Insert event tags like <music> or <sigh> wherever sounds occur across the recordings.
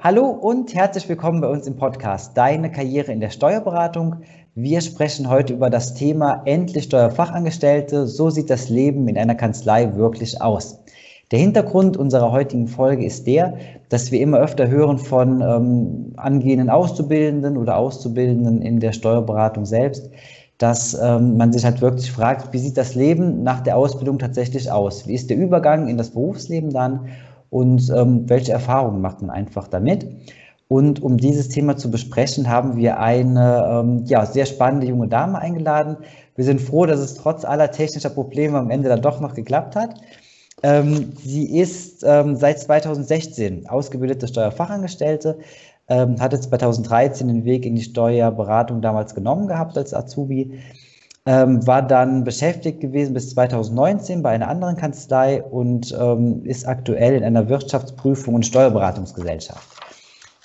Hallo und herzlich willkommen bei uns im Podcast Deine Karriere in der Steuerberatung. Wir sprechen heute über das Thema Endlich Steuerfachangestellte. So sieht das Leben in einer Kanzlei wirklich aus. Der Hintergrund unserer heutigen Folge ist der, dass wir immer öfter hören von ähm, angehenden Auszubildenden oder Auszubildenden in der Steuerberatung selbst, dass ähm, man sich halt wirklich fragt, wie sieht das Leben nach der Ausbildung tatsächlich aus? Wie ist der Übergang in das Berufsleben dann? Und ähm, welche Erfahrungen macht man einfach damit. Und um dieses Thema zu besprechen, haben wir eine ähm, ja, sehr spannende junge Dame eingeladen. Wir sind froh, dass es trotz aller technischer Probleme am Ende dann doch noch geklappt hat. Ähm, sie ist ähm, seit 2016 ausgebildete Steuerfachangestellte, ähm, hatte 2013 den Weg in die Steuerberatung damals genommen gehabt als Azubi, ähm, war dann beschäftigt gewesen bis 2019 bei einer anderen Kanzlei und ähm, ist aktuell in einer Wirtschaftsprüfung und Steuerberatungsgesellschaft.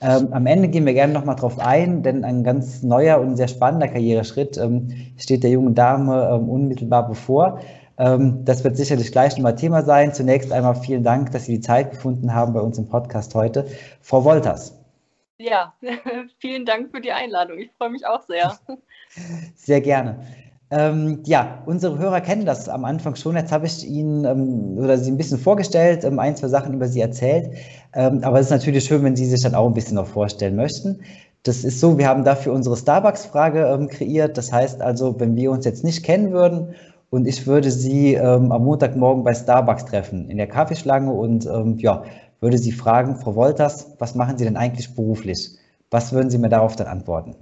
Ähm, am Ende gehen wir gerne nochmal drauf ein, denn ein ganz neuer und sehr spannender Karriereschritt ähm, steht der jungen Dame ähm, unmittelbar bevor. Ähm, das wird sicherlich gleich nochmal Thema sein. Zunächst einmal vielen Dank, dass Sie die Zeit gefunden haben bei uns im Podcast heute. Frau Wolters. Ja, <laughs> vielen Dank für die Einladung. Ich freue mich auch sehr. Sehr gerne. Ähm, ja, unsere Hörer kennen das am Anfang schon. Jetzt habe ich Ihnen ähm, oder Sie ein bisschen vorgestellt, ähm, ein, zwei Sachen über Sie erzählt. Ähm, aber es ist natürlich schön, wenn Sie sich dann auch ein bisschen noch vorstellen möchten. Das ist so, wir haben dafür unsere Starbucks-Frage ähm, kreiert. Das heißt also, wenn wir uns jetzt nicht kennen würden und ich würde Sie ähm, am Montagmorgen bei Starbucks treffen, in der Kaffeeschlange und ja, würde Sie fragen, Frau Wolters, was machen Sie denn eigentlich beruflich? Was würden Sie mir darauf dann antworten?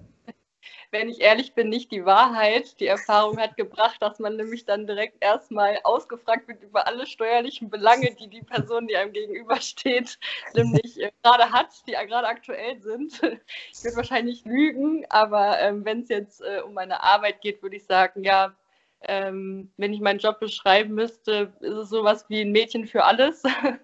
Wenn ich ehrlich bin, nicht die Wahrheit. Die Erfahrung hat gebracht, dass man nämlich dann direkt erstmal ausgefragt wird über alle steuerlichen Belange, die die Person, die einem gegenübersteht, <laughs> nämlich äh, gerade hat, die gerade aktuell sind. Ich würde wahrscheinlich lügen, aber ähm, wenn es jetzt äh, um meine Arbeit geht, würde ich sagen, ja, ähm, wenn ich meinen Job beschreiben müsste, ist es sowas wie ein Mädchen für alles.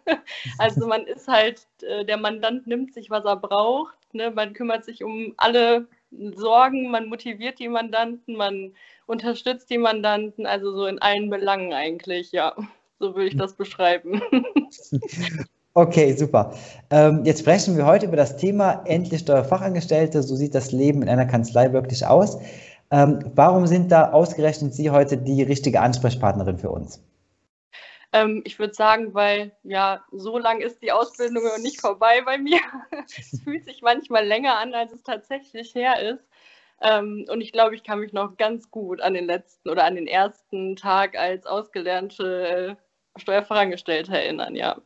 <laughs> also man ist halt, äh, der Mandant nimmt sich, was er braucht. Ne? Man kümmert sich um alle Sorgen, man motiviert die Mandanten, man unterstützt die Mandanten, also so in allen Belangen eigentlich, ja. So würde ich das beschreiben. <laughs> Okay, super. Ähm, jetzt sprechen wir heute über das Thema endlich Steuerfachangestellte. So sieht das Leben in einer Kanzlei wirklich aus. Ähm, warum sind da ausgerechnet Sie heute die richtige Ansprechpartnerin für uns? Ähm, ich würde sagen, weil ja, so lang ist die Ausbildung noch nicht vorbei bei mir. <laughs> es fühlt sich manchmal länger an, als es tatsächlich her ist. Ähm, und ich glaube, ich kann mich noch ganz gut an den letzten oder an den ersten Tag als ausgelernte äh, Steuerfachangestellte erinnern, ja.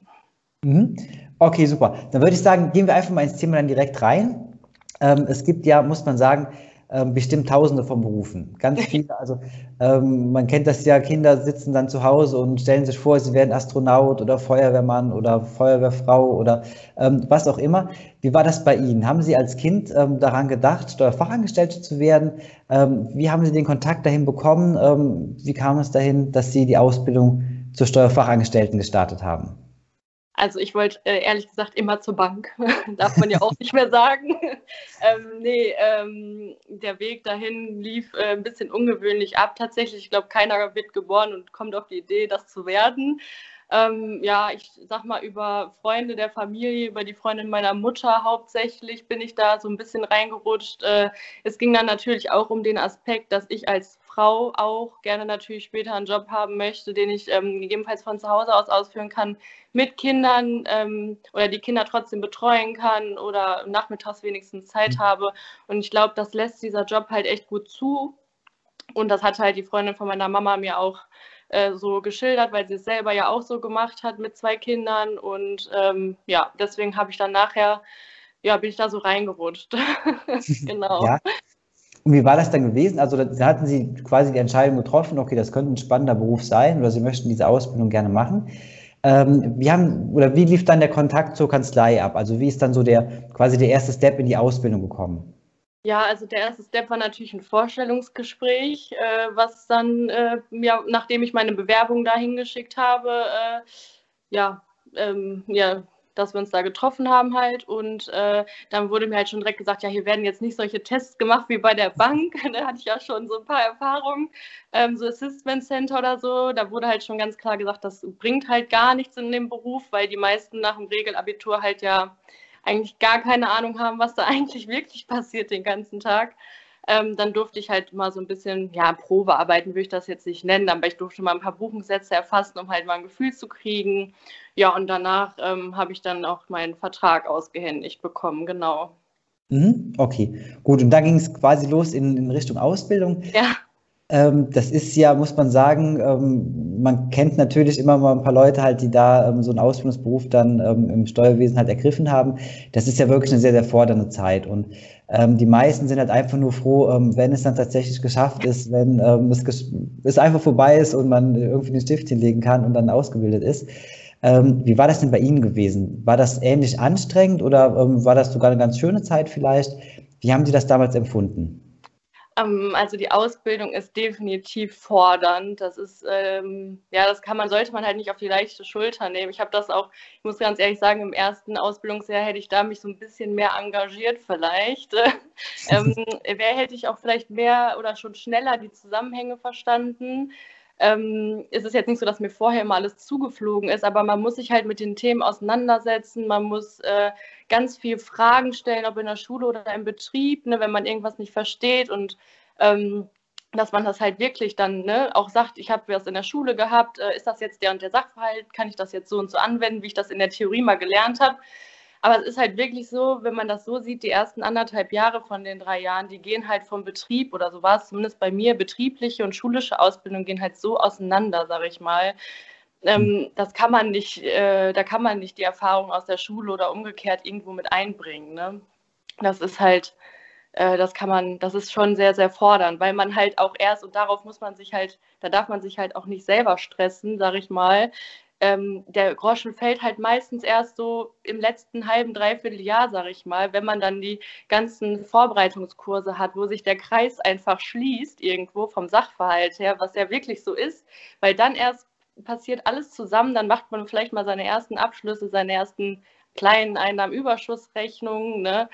Mhm. Okay, super. Dann würde ich sagen, gehen wir einfach mal ins Thema dann direkt rein. Ähm, es gibt ja, muss man sagen, ähm, bestimmt Tausende von Berufen. Ganz <laughs> viele. Also ähm, man kennt das ja, Kinder sitzen dann zu Hause und stellen sich vor, sie werden Astronaut oder Feuerwehrmann oder Feuerwehrfrau oder ähm, was auch immer. Wie war das bei Ihnen? Haben Sie als Kind ähm, daran gedacht, Steuerfachangestellte zu werden? Ähm, wie haben Sie den Kontakt dahin bekommen? Wie kam es dahin, dass Sie die Ausbildung zur Steuerfachangestellten gestartet haben? Also ich wollte äh, ehrlich gesagt immer zur Bank, <laughs> darf man ja auch nicht mehr sagen. <laughs> ähm, nee, ähm, der Weg dahin lief äh, ein bisschen ungewöhnlich ab tatsächlich. Ich glaube, keiner wird geboren und kommt auf die Idee, das zu werden. Ähm, ja, ich sag mal, über Freunde der Familie, über die Freundin meiner Mutter hauptsächlich bin ich da so ein bisschen reingerutscht. Äh, es ging dann natürlich auch um den Aspekt, dass ich als Frau auch gerne natürlich später einen Job haben möchte, den ich ähm, gegebenenfalls von zu Hause aus ausführen kann, mit Kindern ähm, oder die Kinder trotzdem betreuen kann oder nachmittags wenigstens Zeit mhm. habe. Und ich glaube, das lässt dieser Job halt echt gut zu. Und das hat halt die Freundin von meiner Mama mir auch äh, so geschildert, weil sie es selber ja auch so gemacht hat mit zwei Kindern. Und ähm, ja, deswegen habe ich dann nachher, ja, bin ich da so reingerutscht. <laughs> genau. Ja. Und wie war das dann gewesen? Also da hatten Sie quasi die Entscheidung getroffen, okay, das könnte ein spannender Beruf sein oder Sie möchten diese Ausbildung gerne machen. Ähm, wie haben oder wie lief dann der Kontakt zur Kanzlei ab? Also wie ist dann so der quasi der erste Step in die Ausbildung gekommen? Ja, also der erste Step war natürlich ein Vorstellungsgespräch, äh, was dann, äh, ja, nachdem ich meine Bewerbung dahin geschickt habe, äh, ja, ähm, ja, dass wir uns da getroffen haben halt. Und äh, dann wurde mir halt schon direkt gesagt, ja, hier werden jetzt nicht solche Tests gemacht wie bei der Bank. <laughs> da hatte ich ja schon so ein paar Erfahrungen, ähm, so Assessment Center oder so. Da wurde halt schon ganz klar gesagt, das bringt halt gar nichts in dem Beruf, weil die meisten nach dem Regelabitur halt ja eigentlich gar keine Ahnung haben, was da <laughs> eigentlich wirklich passiert den ganzen Tag. Ähm, dann durfte ich halt mal so ein bisschen, ja, Probearbeiten würde ich das jetzt nicht nennen, aber ich durfte mal ein paar Buchungssätze erfassen, um halt mal ein Gefühl zu kriegen. Ja, und danach ähm, habe ich dann auch meinen Vertrag ausgehändigt bekommen, genau. Mhm, okay, gut. Und da ging es quasi los in, in Richtung Ausbildung. Ja. Ähm, das ist ja, muss man sagen, ähm, man kennt natürlich immer mal ein paar Leute halt, die da ähm, so einen Ausbildungsberuf dann ähm, im Steuerwesen halt ergriffen haben. Das ist ja wirklich eine sehr, sehr fordernde Zeit. Und ähm, die meisten sind halt einfach nur froh, ähm, wenn es dann tatsächlich geschafft ist, wenn es, es einfach vorbei ist und man irgendwie den Stift hinlegen kann und dann ausgebildet ist. wie war das denn bei Ihnen gewesen? War das ähnlich anstrengend oder war das sogar eine ganz schöne Zeit vielleicht? Wie haben Sie das damals empfunden? Ähm, also die Ausbildung ist definitiv fordernd. Das ist, ähm, ja, das kann man, sollte man halt nicht auf die leichte Schulter nehmen. Ich habe das auch, ich muss ganz ehrlich sagen, im ersten Ausbildungsjahr hätte ich da mich so ein bisschen mehr engagiert vielleicht. <laughs> ähm, wer hätte ich auch vielleicht mehr oder schon schneller die Zusammenhänge verstanden ähm, ist es jetzt nicht so, dass mir vorher immer alles zugeflogen ist, aber man muss sich halt mit den Themen auseinandersetzen, man muss äh, ganz viel Fragen stellen, ob in der Schule oder im Betrieb, ne, wenn man irgendwas nicht versteht und ähm, dass man das halt wirklich dann ne, auch sagt, ich habe das in der Schule gehabt, äh, ist das jetzt der und der Sachverhalt, kann ich das jetzt so und so anwenden, wie ich das in der Theorie mal gelernt habe. Aber es ist halt wirklich so, wenn man das so sieht, die ersten anderthalb Jahre von den drei Jahren, die gehen halt vom Betrieb oder so war es zumindest bei mir, betriebliche und schulische Ausbildung gehen halt so auseinander, sage ich mal. Ähm, hm. das kann man nicht, äh, da kann man nicht die Erfahrung aus der Schule oder umgekehrt irgendwo mit einbringen. Ne? Das ist halt, äh, das kann man, das ist schon sehr, sehr fordernd, weil man halt auch erst, und darauf muss man sich halt, da darf man sich halt auch nicht selber stressen, sage ich mal, ähm, der Groschen fällt halt meistens erst so im letzten halben, dreiviertel Jahr, sage ich mal, wenn man dann die ganzen Vorbereitungskurse hat, wo sich der Kreis einfach schließt irgendwo vom Sachverhalt her, was ja wirklich so ist, weil dann erst passiert alles zusammen, dann macht man vielleicht mal seine ersten Abschlüsse, seine ersten kleinen Einnahmenüberschussrechnungen, ne?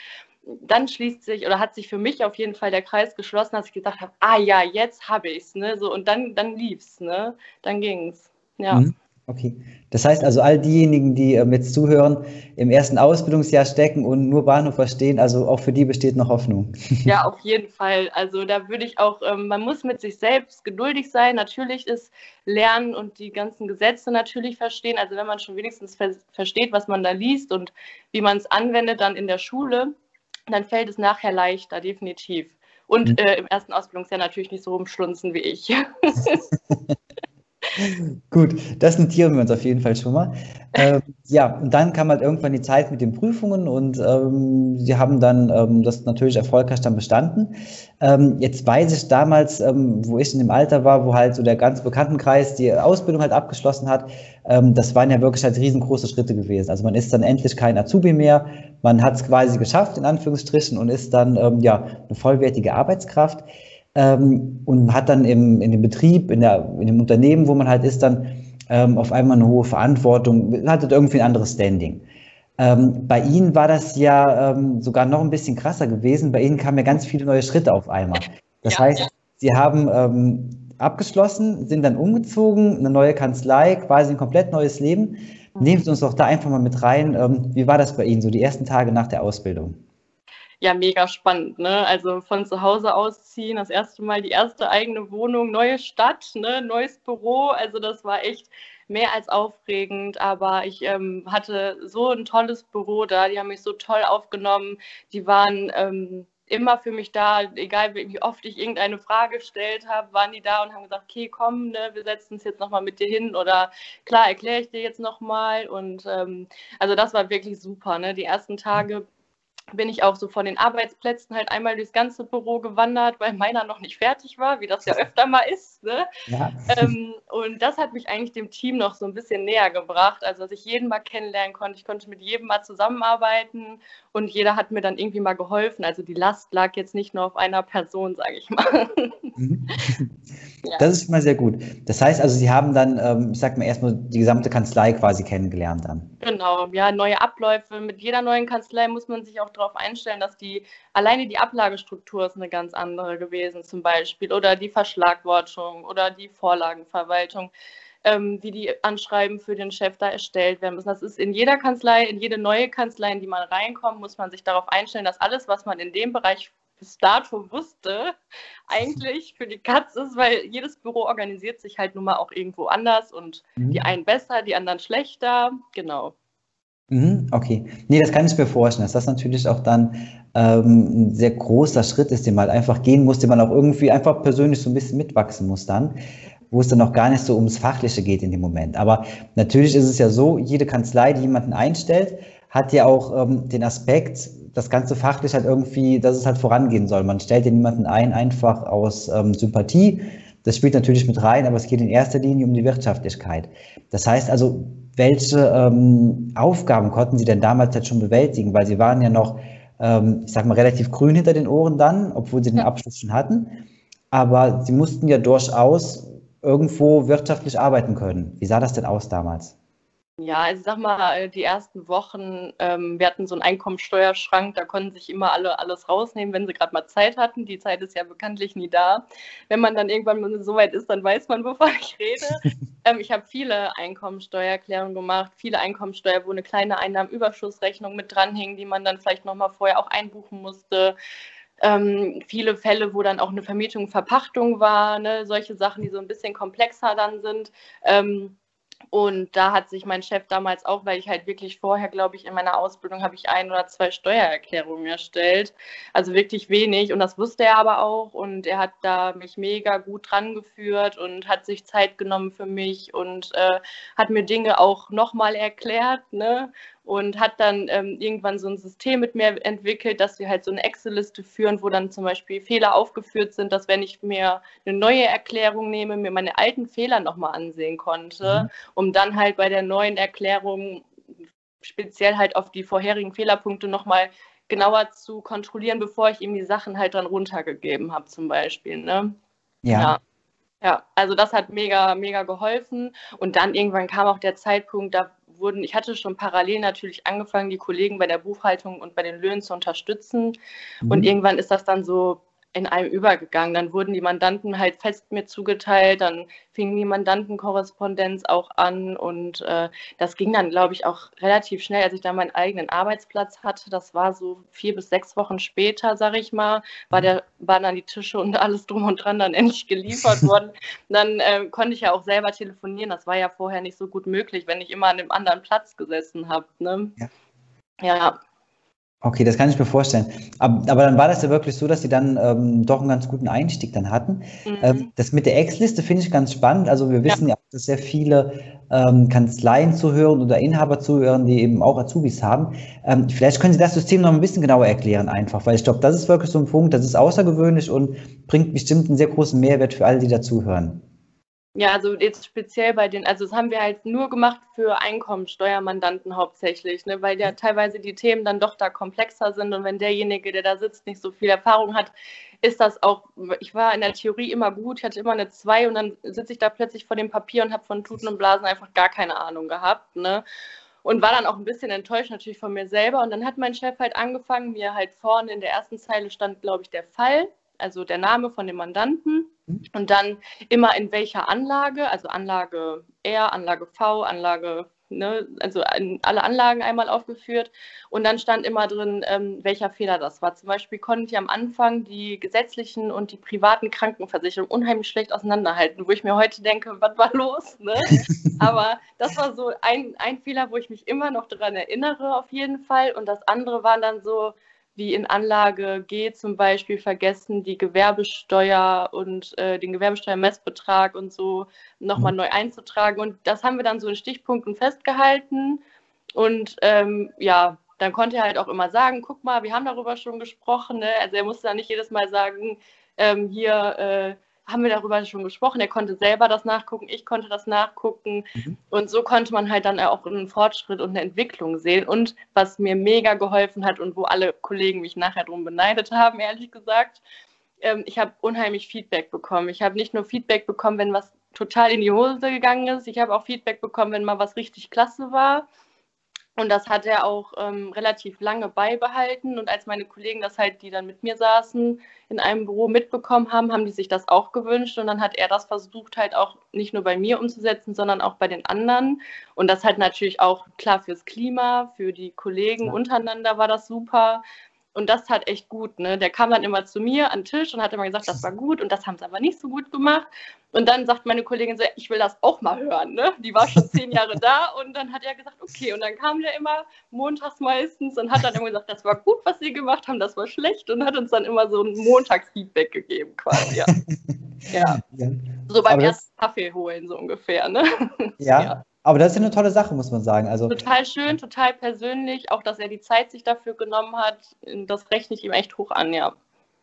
dann schließt sich oder hat sich für mich auf jeden Fall der Kreis geschlossen, dass ich gesagt habe, ah ja, jetzt habe ich es, ne? So, und dann, dann es, ne? Dann es. Ja. Mhm. Okay. Das heißt also, all diejenigen, die ähm, jetzt zuhören, im ersten Ausbildungsjahr stecken und nur Bahnhof verstehen, also auch für die besteht noch Hoffnung. Ja, <laughs> auf jeden Fall. Also da würde ich auch, ähm, man muss mit sich selbst geduldig sein. Natürlich ist Lernen und die ganzen Gesetze natürlich verstehen. Also wenn man schon wenigstens ver versteht, was man da liest und wie man es anwendet dann in der Schule, dann fällt es nachher leichter, definitiv. Und mhm. äh, im ersten Ausbildungsjahr natürlich nicht so rumschlunzen wie ich. <laughs> <laughs> Gut, das notieren wir uns auf jeden Fall schon mal. Ähm, ja, und dann kam halt irgendwann die Zeit mit den Prüfungen und ähm, sie haben dann ähm, das natürlich erfolgreich dann bestanden. Ähm, jetzt weiß ich damals, ähm, wo ich in dem Alter war, wo halt so der ganze Bekanntenkreis die Ausbildung halt abgeschlossen hat, ähm, das waren ja wirklich halt riesengroße Schritte gewesen. Also man ist dann endlich kein Azubi mehr, man hat es quasi geschafft, in Anführungsstrichen, und ist dann ja eine vollwertige Arbeitskraft ähm, und hat dann im, in dem Betrieb, in, der, in dem Unternehmen, wo man halt ist, dann ähm, auf einmal eine hohe Verantwortung, hat halt irgendwie ein anderes Standing. Ähm, bei Ihnen war das ja ähm, sogar noch ein bisschen krasser gewesen. Bei Ihnen kamen ja ganz viele neue Schritte auf einmal. Das ja, heißt, ja. Sie haben ähm, abgeschlossen, sind dann umgezogen, eine neue Kanzlei, quasi ein komplett neues Leben. Mhm. Nehmen Sie uns doch da einfach mal mit rein. Ähm, wie war das bei Ihnen, so die ersten Tage nach der Ausbildung? Ja mega spannend. Ne? Also von zu Hause ausziehen, das erste Mal die erste eigene Wohnung, neue Stadt, ne? neues Büro. Also das war echt mehr als aufregend. Aber ich ähm, hatte so ein tolles Büro da, die haben mich so toll aufgenommen. Die waren ähm, immer für mich da, egal wie oft ich irgendeine Frage gestellt habe, waren die da und haben gesagt, okay, komm, ne, wir setzen uns jetzt nochmal mit dir hin oder klar, erkläre ich dir jetzt nochmal. Und ähm, also das war wirklich super. Ne? Die ersten Tage bin ich auch so von den Arbeitsplätzen halt einmal durchs ganze Büro gewandert, weil meiner noch nicht fertig war, wie das ja <laughs> öfter mal ist. Ne? Ja. Ähm, und das hat mich eigentlich dem Team noch so ein bisschen näher gebracht, also dass ich jeden mal kennenlernen konnte. Ich konnte mit jedem mal zusammenarbeiten und jeder hat mir dann irgendwie mal geholfen. Also die Last lag jetzt nicht nur auf einer Person, sage ich mal. Mhm. <laughs> <laughs> ja. Das ist mal sehr gut. Das heißt also, Sie haben dann, ähm, ich sag mal, erstmal die gesamte Kanzlei quasi kennengelernt dann. Genau, ja, neue Abläufe. Mit jeder neuen Kanzlei muss man sich auch darauf einstellen, dass die alleine die Ablagestruktur ist eine ganz andere gewesen zum Beispiel oder die Verschlagwortung oder die Vorlagenverwaltung. ähm, wie die Anschreiben für den Chef da erstellt werden müssen. Das ist in jeder Kanzlei, in jede neue Kanzlei, in die man reinkommt, muss man sich darauf einstellen, dass alles, was man in dem Bereich bis dato wusste, eigentlich für die Katz ist, weil jedes Büro organisiert sich halt nun mal auch irgendwo anders und mhm. die einen besser, die anderen schlechter. Genau. Okay. Nee, das kann ich mir vorstellen, dass das natürlich auch dann ähm, ein sehr großer Schritt ist, den man halt einfach gehen muss, den man auch irgendwie einfach persönlich so ein bisschen mitwachsen muss dann, wo es dann auch gar nicht so ums Fachliche geht in dem Moment. Aber natürlich ist es ja so, jede Kanzlei, die jemanden einstellt, hat ja auch ähm, den Aspekt, das ganze fachlich halt irgendwie, dass es halt vorangehen soll. Man stellt ja niemanden ein, einfach aus ähm, Sympathie. Das spielt natürlich mit rein, aber es geht in erster Linie um die Wirtschaftlichkeit. Das heißt also, welche ähm, Aufgaben konnten Sie denn damals halt schon bewältigen? Weil Sie waren ja noch, ähm, ich sag mal, relativ grün hinter den Ohren dann, obwohl Sie den Abschluss schon hatten. Aber Sie mussten ja durchaus irgendwo wirtschaftlich arbeiten können. Wie sah das denn aus damals? Ja, also ich sag mal, äh, die ersten Wochen, ähm, wir hatten so einen Einkommensteuerschrank, da konnten sich immer alle alles rausnehmen, wenn sie gerade mal Zeit hatten. Die Zeit ist ja bekanntlich nie da. Wenn man dann irgendwann so weit ist, dann weiß man, wovon ich rede. <laughs> ähm, ich habe viele Einkommensteuererklärungen gemacht, viele Einkommensteuer, wo eine kleine Einnahmenüberschussrechnung mit dranhing, die man dann vielleicht nochmal vorher auch einbuchen musste. Ähm, viele Fälle, wo dann auch eine Vermietung, Verpachtung war, ne? solche Sachen, die so ein bisschen komplexer dann sind. Ähm, und da hat sich mein Chef damals auch, weil ich halt wirklich vorher, glaube ich, in meiner Ausbildung habe ich ein oder zwei Steuererklärungen erstellt. Also wirklich wenig. Und das wusste er aber auch. Und er hat da mich mega gut dran geführt und hat sich Zeit genommen für mich und äh, hat mir Dinge auch nochmal erklärt. Ne? Und hat dann ähm, irgendwann so ein System mit mir entwickelt, dass wir halt so eine Excel-Liste führen, wo dann zum Beispiel Fehler aufgeführt sind, dass wenn ich mir eine neue Erklärung nehme, mir meine alten Fehler nochmal ansehen konnte, mhm. um dann halt bei der neuen Erklärung speziell halt auf die vorherigen Fehlerpunkte nochmal genauer zu kontrollieren, bevor ich ihm die Sachen halt dann runtergegeben habe zum Beispiel. Ne? ja. ja. Ja, also das hat mega, mega geholfen. Und dann irgendwann kam auch der Zeitpunkt, da wurden, ich hatte schon parallel natürlich angefangen, die Kollegen bei der Buchhaltung und bei den Löhnen zu unterstützen. Mhm. Und irgendwann ist das dann so in einem übergegangen. Dann wurden die Mandanten halt fest mir zugeteilt, dann fing die Mandantenkorrespondenz auch an und äh, das ging dann, glaube ich, auch relativ schnell, als ich dann meinen eigenen Arbeitsplatz hatte. Das war so vier bis sechs Wochen später, sage ich mal, war der, waren dann die Tische und alles drum und dran dann <laughs> endlich geliefert <laughs> worden. Dann äh, konnte ich ja auch selber telefonieren. Das war ja vorher nicht so gut möglich, wenn ich immer an einem anderen Platz gesessen habe. Ne? Ja. ja. Okay, das kann ich mir vorstellen. Aber, aber dann war das ja wirklich so, dass sie dann ähm, doch einen ganz guten Einstieg dann hatten. Mhm. Ähm, das mit der Ex-Liste finde ich ganz spannend. Also wir wissen ja, ja dass sehr viele ähm, Kanzleien zuhören oder Inhaber zuhören, die eben auch Azubis haben. Ähm, vielleicht können Sie das System noch ein bisschen genauer erklären einfach, weil ich glaube, das ist wirklich so ein Punkt, das ist außergewöhnlich und bringt bestimmt einen sehr großen Mehrwert für alle, die dazuhören. Ja, also jetzt speziell bei den, also das haben wir halt nur gemacht für Einkommensteuermandanten hauptsächlich, ne, weil ja teilweise die Themen dann doch da komplexer sind und wenn derjenige, der da sitzt, nicht so viel Erfahrung hat, ist das auch, ich war in der Theorie immer gut, ich hatte immer eine 2 und dann sitze ich da plötzlich vor dem Papier und habe von Tuten und Blasen einfach gar keine Ahnung gehabt, ne. Und war dann auch ein bisschen enttäuscht natürlich von mir selber. Und dann hat mein Chef halt angefangen, mir halt vorne in der ersten Zeile stand, glaube ich, der Fall, also der Name von dem Mandanten und dann immer in welcher Anlage, also Anlage R, Anlage V, Anlage, ne, also alle Anlagen einmal aufgeführt. Und dann stand immer drin, ähm, welcher Fehler das war. Zum Beispiel konnte ich am Anfang die gesetzlichen und die privaten Krankenversicherungen unheimlich schlecht auseinanderhalten, wo ich mir heute denke, was war los? Ne? <laughs> Aber das war so ein, ein Fehler, wo ich mich immer noch daran erinnere, auf jeden Fall. Und das andere waren dann so, wie in Anlage G zum Beispiel vergessen, die Gewerbesteuer und äh, den Gewerbesteuermessbetrag und so nochmal mhm. neu einzutragen. Und das haben wir dann so in Stichpunkten festgehalten. Und ähm, ja, dann konnte er halt auch immer sagen, guck mal, wir haben darüber schon gesprochen. Ne? Also er musste dann nicht jedes Mal sagen, ähm, hier, äh, haben wir darüber schon gesprochen. Er konnte selber das nachgucken, ich konnte das nachgucken. Mhm. Und so konnte man halt dann auch einen Fortschritt und eine Entwicklung sehen. Und was mir mega geholfen hat und wo alle Kollegen mich nachher drum beneidet haben, ehrlich gesagt, ähm, ich habe unheimlich Feedback bekommen. Ich habe nicht nur Feedback bekommen, wenn was total in die Hose gegangen ist, ich habe auch Feedback bekommen, wenn mal was richtig klasse war. Und das hat er auch ähm, relativ lange beibehalten. Und als meine Kollegen das halt, die dann mit mir saßen, in einem Büro mitbekommen haben, haben die sich das auch gewünscht. Und dann hat er das versucht, halt auch nicht nur bei mir umzusetzen, sondern auch bei den anderen. Und das halt natürlich auch klar fürs Klima, für die Kollegen untereinander war das super. Und das hat echt gut. Ne? Der kam dann immer zu mir an den Tisch und hat immer gesagt, das war <laughs> gut und das haben sie aber nicht so gut gemacht. Und dann sagt meine Kollegin so, ich will das auch mal hören. Ne? Die war schon zehn Jahre <laughs> da und dann hat er gesagt, okay. Und dann kam der immer montags meistens und hat dann immer gesagt, das war gut, was sie gemacht haben, das war schlecht und hat uns dann immer so ein Montagsfeedback gegeben quasi. Ja. <laughs> ja. So beim ersten Kaffee holen so ungefähr. Ne? ja. ja. Aber das ist ja eine tolle Sache, muss man sagen. Also, total schön, total persönlich. Auch, dass er die Zeit sich dafür genommen hat, das rechne ich ihm echt hoch an, ja.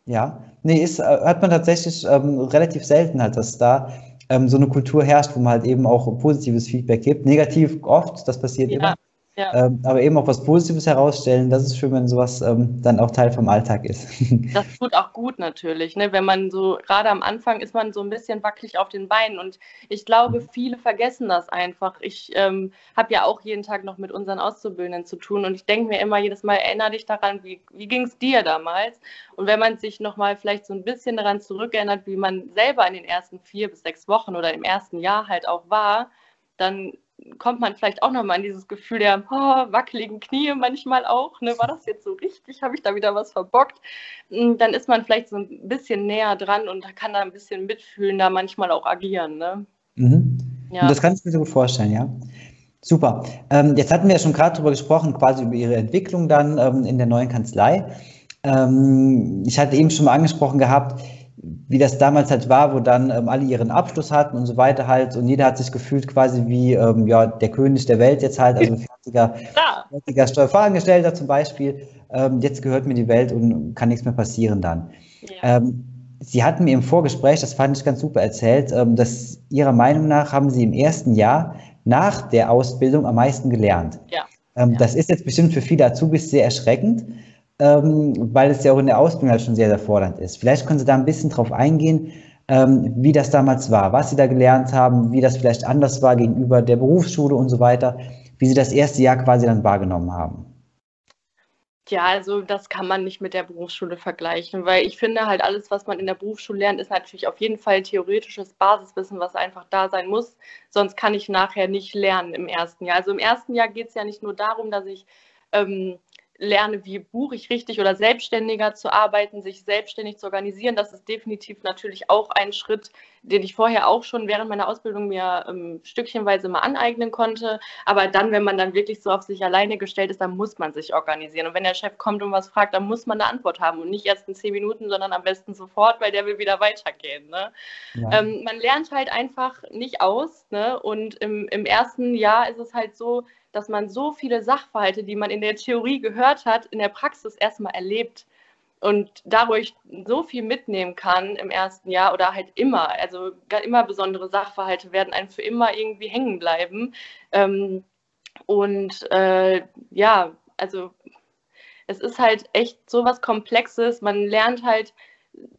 Ja, nee, ist, äh, hat man tatsächlich ähm, relativ selten halt, dass da ähm, so eine Kultur herrscht, wo man halt eben auch positives Feedback gibt. Negativ oft, das passiert ja. immer. Ja. Ähm, aber eben auch was Positives herausstellen, das ist schön, wenn sowas ähm, dann auch Teil vom Alltag ist. <laughs> das tut auch gut natürlich, ne? wenn man so, gerade am Anfang ist man so ein bisschen wackelig auf den Beinen und ich glaube, mhm. viele vergessen das einfach. Ich ähm, habe ja auch jeden Tag noch mit unseren Auszubildenden zu tun und ich denke mir immer jedes Mal, erinnere dich daran, wie, wie ging es dir damals? Und wenn man sich nochmal vielleicht so ein bisschen daran zurückerinnert, wie man selber in den ersten vier bis sechs Wochen oder im ersten Jahr halt auch war, dann kommt man vielleicht auch nochmal in dieses Gefühl der oh, wackeligen Knie manchmal auch. Ne? War das jetzt so richtig? Habe ich da wieder was verbockt? Hm, dann ist man vielleicht so ein bisschen näher dran und kann da ein bisschen mitfühlen, da manchmal auch agieren. Ne? Mhm. Ja. Das kann ich mir so gut vorstellen, ja. Super. Ähm, jetzt hatten wir ja schon gerade darüber gesprochen, quasi über Ihre Entwicklung dann ähm, in der neuen Kanzlei. Ähm, ich hatte eben schon mal angesprochen gehabt, wie das damals halt war, wo dann ähm, alle ihren Abschluss hatten und so weiter halt und jeder hat sich gefühlt quasi wie ähm, ja, der König der Welt jetzt halt, also fertiger, fertiger Steuerfachangestellter zum Beispiel. Ähm, jetzt gehört mir die Welt und kann nichts mehr passieren dann. Ja. Ähm, Sie hatten mir im Vorgespräch, das fand ich ganz super erzählt, ähm, dass Ihrer Meinung nach haben Sie im ersten Jahr nach der Ausbildung am meisten gelernt. Ja. Ähm, ja. Das ist jetzt bestimmt für viele Azubis sehr erschreckend ähm, weil es ja auch in der Ausbildung halt schon sehr, sehr fordernd ist. Vielleicht können Sie da ein bisschen drauf eingehen, ähm, wie das damals war, was Sie da gelernt haben, wie das vielleicht anders war gegenüber der Berufsschule und so weiter, wie Sie das erste Jahr quasi dann wahrgenommen haben. Ja, also das kann man nicht mit der Berufsschule vergleichen, weil ich finde halt alles, was man in der Berufsschule lernt, ist natürlich auf jeden Fall theoretisches Basiswissen, was einfach da sein muss. Sonst kann ich nachher nicht lernen im ersten Jahr. Also im ersten Jahr geht es ja nicht nur darum, dass ich ähm, lerne, wie buche ich richtig oder selbstständiger zu arbeiten, sich selbstständig zu organisieren. Das ist definitiv natürlich auch ein Schritt, den ich vorher auch schon während meiner Ausbildung mir ähm, stückchenweise mal aneignen konnte. Aber dann, wenn man dann wirklich so auf sich alleine gestellt ist, dann muss man sich organisieren. Und wenn der Chef kommt und was fragt, dann muss man eine Antwort haben und nicht erst in zehn Minuten, sondern am besten sofort, weil der will wieder weitergehen. Ne? Ja. Ähm, man lernt halt einfach nicht aus. Ne? Und im, im ersten Jahr ist es halt so, dass man so viele Sachverhalte, die man in der Theorie gehört hat, in der Praxis erstmal erlebt und dadurch so viel mitnehmen kann im ersten Jahr oder halt immer, also immer besondere Sachverhalte werden einem für immer irgendwie hängen bleiben. Ähm, und äh, ja, also es ist halt echt so was Komplexes. Man lernt halt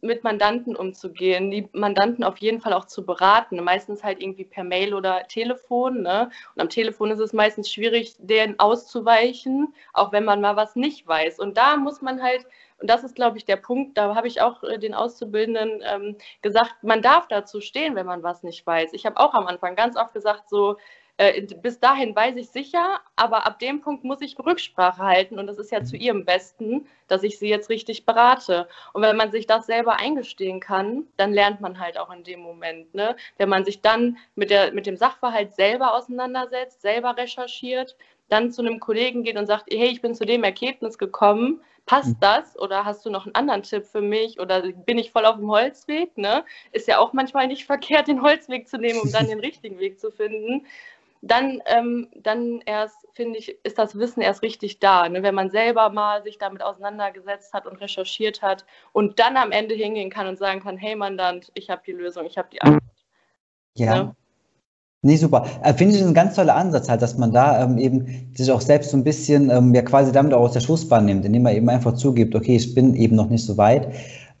mit Mandanten umzugehen, die Mandanten auf jeden Fall auch zu beraten, meistens halt irgendwie per Mail oder Telefon. Ne? Und am Telefon ist es meistens schwierig, denen auszuweichen, auch wenn man mal was nicht weiß. Und da muss man halt, und das ist, glaube ich, der Punkt, da habe ich auch äh, den Auszubildenden ähm, gesagt, man darf dazu stehen, wenn man was nicht weiß. Ich habe auch am Anfang ganz oft gesagt, so, äh, bis dahin weiß ich sicher, aber ab dem Punkt muss ich Rücksprache halten und das ist ja zu ihrem Besten, dass ich sie jetzt richtig berate. Und wenn man sich das selber eingestehen kann, dann lernt man halt auch in dem Moment. Ne? Wenn man sich dann mit, der, mit dem Sachverhalt selber auseinandersetzt, selber recherchiert, dann zu einem Kollegen geht und sagt, hey, ich bin zu dem Ergebnis gekommen, passt mhm. das oder hast du noch einen anderen Tipp für mich oder bin ich voll auf dem Holzweg? Ne? Ist ja auch manchmal nicht verkehrt, den Holzweg zu nehmen, um dann den <laughs> richtigen Weg zu finden dann, ähm, dann erst, finde ich, ist das Wissen erst richtig da. Ne? Wenn man selber mal sich damit auseinandergesetzt hat und recherchiert hat und dann am Ende hingehen kann und sagen kann, hey Mandant, ich habe die Lösung, ich habe die Antwort. Ja. Ne? Nee, super. Äh, Finde ich ein ganz toller Ansatz halt, dass man da ähm, eben sich auch selbst so ein bisschen ähm, ja quasi damit auch aus der Schussbahn nimmt, indem man eben einfach zugibt, okay, ich bin eben noch nicht so weit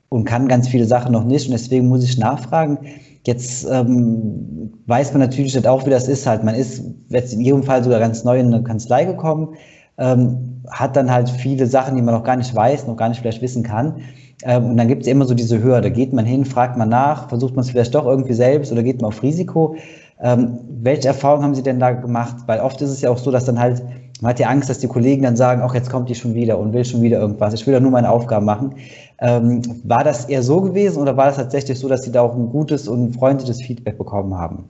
und kann ganz viele Sachen noch nicht und deswegen muss ich nachfragen. Jetzt ähm, weiß man natürlich halt auch, wie das ist halt. Man ist jetzt in Ihrem Fall sogar ganz neu in eine Kanzlei gekommen, ähm, hat dann halt viele Sachen, die man noch gar nicht weiß, noch gar nicht vielleicht wissen kann. Ähm, und dann gibt es immer so diese Hürde. Geht man hin, fragt man nach, versucht man es vielleicht doch irgendwie selbst oder geht man auf Risiko. Ähm, welche Erfahrungen haben Sie denn da gemacht? Weil oft ist es ja auch so, dass dann halt, man hat ja Angst, dass die Kollegen dann sagen, ach, jetzt kommt die schon wieder und will schon wieder irgendwas. Ich will ja nur meine Aufgaben machen. Ähm, war das eher so gewesen oder war das tatsächlich so, dass Sie da auch ein gutes und freundliches Feedback bekommen haben?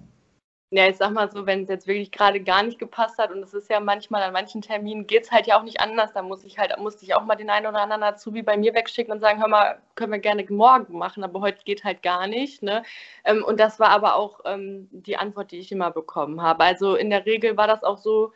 Ja, ich sag mal so, wenn es jetzt wirklich gerade gar nicht gepasst hat und es ist ja manchmal an manchen Terminen geht es halt ja auch nicht anders, dann muss ich halt, musste ich auch mal den einen oder anderen dazu wie bei mir wegschicken und sagen, hör mal, können wir gerne morgen machen, aber heute geht halt gar nicht. Ne? Ähm, und das war aber auch ähm, die Antwort, die ich immer bekommen habe. Also in der Regel war das auch so,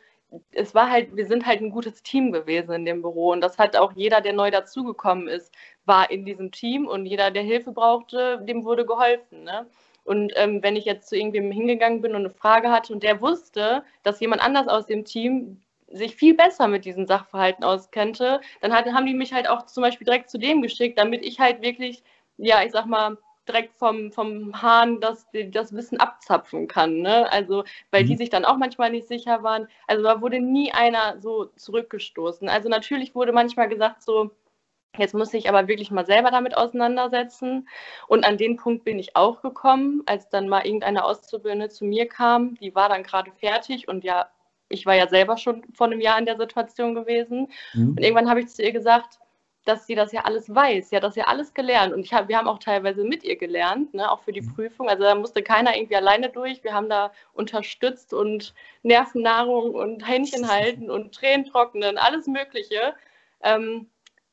es war halt, wir sind halt ein gutes Team gewesen in dem Büro und das hat auch jeder, der neu dazugekommen ist, war in diesem Team und jeder, der Hilfe brauchte, dem wurde geholfen. Ne? Und ähm, wenn ich jetzt zu irgendwem hingegangen bin und eine Frage hatte und der wusste, dass jemand anders aus dem Team sich viel besser mit diesen Sachverhalten auskennte, dann hat, haben die mich halt auch zum Beispiel direkt zu dem geschickt, damit ich halt wirklich, ja, ich sag mal, direkt vom, vom Hahn das, das Wissen abzapfen kann. Ne? Also, weil mhm. die sich dann auch manchmal nicht sicher waren. Also da wurde nie einer so zurückgestoßen. Also natürlich wurde manchmal gesagt so, Jetzt muss ich aber wirklich mal selber damit auseinandersetzen. Und an den Punkt bin ich auch gekommen, als dann mal irgendeine Auszubildende zu mir kam. Die war dann gerade fertig und ja, ich war ja selber schon vor einem Jahr in der Situation gewesen. Mhm. Und irgendwann habe ich zu ihr gesagt, dass sie das ja alles weiß. Sie hat das ja alles gelernt. Und ich hab, wir haben auch teilweise mit ihr gelernt, ne, auch für die mhm. Prüfung. Also da musste keiner irgendwie alleine durch. Wir haben da unterstützt und Nervennahrung und Händchen <laughs> halten und Tränen trocknen, alles Mögliche. Ähm,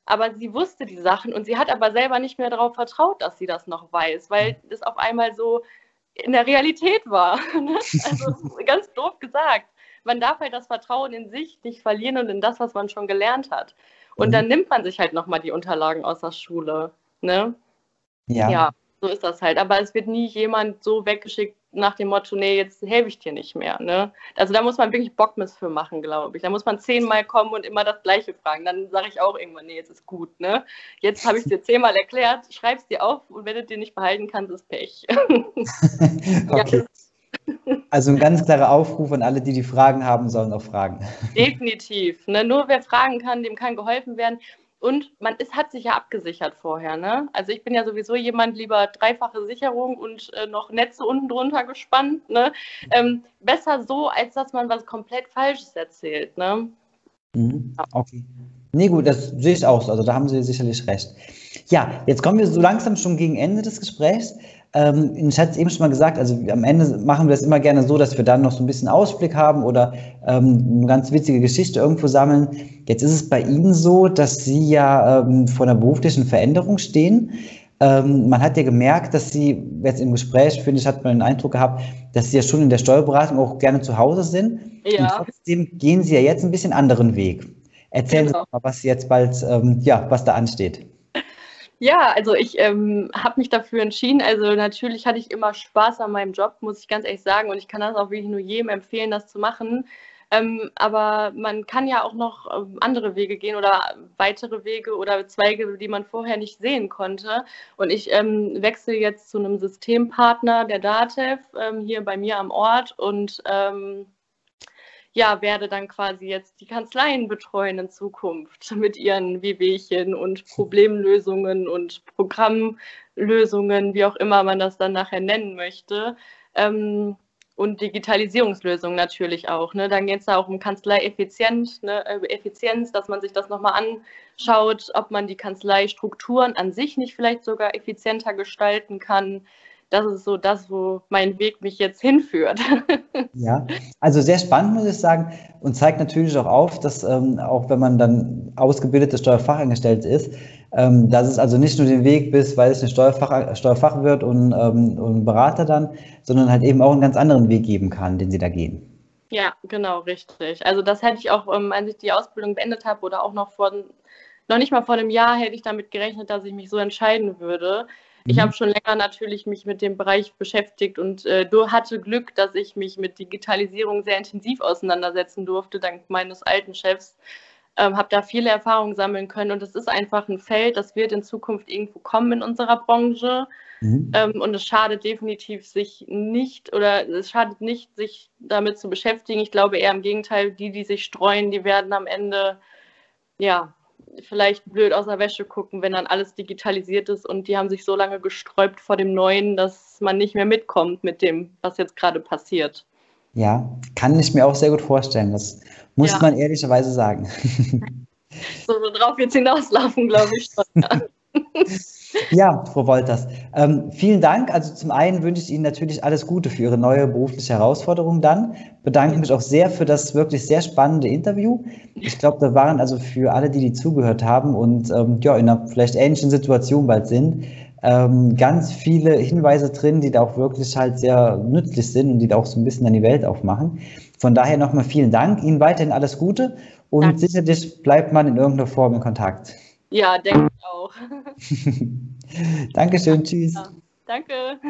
aber sie wusste die Sachen und sie hat aber selber nicht mehr darauf vertraut, dass sie das noch weiß, weil mhm. das auf einmal so in der Realität war. <laughs> Ne? also <laughs> ganz doof gesagt. Man darf halt das Vertrauen in sich nicht verlieren und in das, was man schon gelernt hat. Und mhm. dann nimmt man sich halt nochmal die Unterlagen aus der Schule. Ne? Ja. ja, so ist das halt. Aber es wird nie jemand so weggeschickt, nach dem Motto, nee, jetzt helfe ich dir nicht mehr. Ne? Also da muss man wirklich Bockmiss für machen, glaube ich. Da muss man zehnmal kommen und immer das Gleiche fragen. Dann sage ich auch irgendwann, nee, jetzt ist gut. Ne? Jetzt habe ich es dir zehnmal erklärt, schreib es dir auf und wenn du dir nicht behalten kannst, ist Pech. <laughs> <laughs> okay. Also ein ganz klarer Aufruf an alle, die die Fragen haben, sollen auch fragen. Definitiv. Ne? Nur wer fragen kann, dem kann geholfen werden. Und man ist, hat sich ja abgesichert vorher. Ne? Also ich bin ja sowieso jemand, lieber dreifache Sicherung und äh, noch Netze unten drunter gespannt. Ne? Ähm, besser so, als dass man was komplett Falsches erzählt. Ne? Mhm. Okay. Nee, gut, das sehe ich auch so. Also da haben Sie sicherlich recht. Ja, jetzt kommen wir so langsam schon gegen Ende des Gesprächs. Ähm, ich hatte es eben schon mal gesagt, also am Ende machen wir das immer gerne so, dass wir dann noch so ein bisschen Ausblick haben oder ähm, eine ganz witzige Geschichte irgendwo sammeln. Jetzt ist es bei Ihnen so, dass Sie ja ähm, vor einer beruflichen Veränderung stehen. Ähm, man hat ja gemerkt, dass Sie jetzt im Gespräch, finde ich, hat man den Eindruck gehabt, dass Sie ja schon in der Steuerberatung auch gerne zu Hause sind. Ja. Und trotzdem gehen Sie ja jetzt ein bisschen anderen Weg. Erzählen genau. Sie mal, was jetzt bald, ähm, ja, was da ansteht. Ja, also ich ähm, habe mich dafür entschieden. Also natürlich hatte ich immer Spaß an meinem Job, muss ich ganz ehrlich sagen. Und ich kann das auch wirklich nur jedem empfehlen, das zu machen. Ähm, aber man kann ja auch noch ähm, andere Wege gehen oder weitere Wege oder Zweige, die man vorher nicht sehen konnte. Und ich ähm, wechsle jetzt zu einem Systempartner der DATEV ähm, hier bei mir am Ort und ähm, ja, werde dann quasi jetzt die Kanzleien betreuen in Zukunft <laughs> mit ihren Wehwehchen und Problemlösungen und Programmlösungen, wie auch immer man das dann nachher nennen möchte. Ähm, und Digitalisierungslösungen natürlich auch. Ne? Dann geht es da auch um Kanzleieffizienz, ne? Äh, Effizienz, dass man sich das nochmal anschaut, ob man die Kanzleistrukturen an sich nicht vielleicht sogar effizienter gestalten kann das ist so das, wo mein Weg mich jetzt hinführt. <laughs> Ja, also sehr spannend, muss ich sagen, und zeigt natürlich auch auf, dass ähm, auch wenn man dann ausgebildeter Steuerfachangestellte ist, ähm, dass es also nicht nur den Weg bis, weil es eine Steuerfach, Steuerfachwirt und, ähm, und Berater dann, sondern halt eben auch einen ganz anderen Weg geben kann, den sie da gehen. Ja, genau, richtig. Also das hätte ich auch, ähm, als ich die Ausbildung beendet habe oder auch noch vor, noch nicht mal vor einem Jahr hätte ich damit gerechnet, dass ich mich so entscheiden würde. Ich mhm. habe schon länger natürlich mich mit dem Bereich beschäftigt und äh, hatte Glück, dass ich mich mit Digitalisierung sehr intensiv auseinandersetzen durfte, dank meines alten Chefs. ähm, habe da viele Erfahrungen sammeln können und es ist einfach ein Feld, das wird in Zukunft irgendwo kommen in unserer Branche. Mhm. Ähm, und es schadet definitiv sich nicht oder es schadet nicht, sich damit zu beschäftigen. Ich glaube eher im Gegenteil, die, die sich streuen, die werden am Ende ja vielleicht blöd aus der Wäsche gucken, wenn dann alles digitalisiert ist und die haben sich so lange gesträubt vor dem Neuen, dass man nicht mehr mitkommt mit dem, was jetzt gerade passiert. Ja, kann ich mir auch sehr gut vorstellen. Das muss ja. man ehrlicherweise sagen. <laughs> So, worauf jetzt hinauslaufen, glaube ich schon. Ja. <laughs> Ja, Frau Wolters, ähm, vielen Dank. Also zum einen wünsche ich Ihnen natürlich alles Gute für Ihre neue berufliche Herausforderung dann. Bedanke mich auch sehr für das wirklich sehr spannende Interview. Ich glaube, da waren also für alle, die die zugehört haben und ähm, ja, in einer vielleicht ähnlichen Situation bald sind, ähm, ganz viele Hinweise drin, die da auch wirklich halt sehr nützlich sind und die da auch so ein bisschen an die Welt aufmachen. Von daher nochmal vielen Dank. Ihnen weiterhin alles Gute und Danke. sicherlich bleibt man in irgendeiner Form in Kontakt. Ja, denke ich auch. <laughs> <laughs> Dankeschön, tschüss. Ja, danke.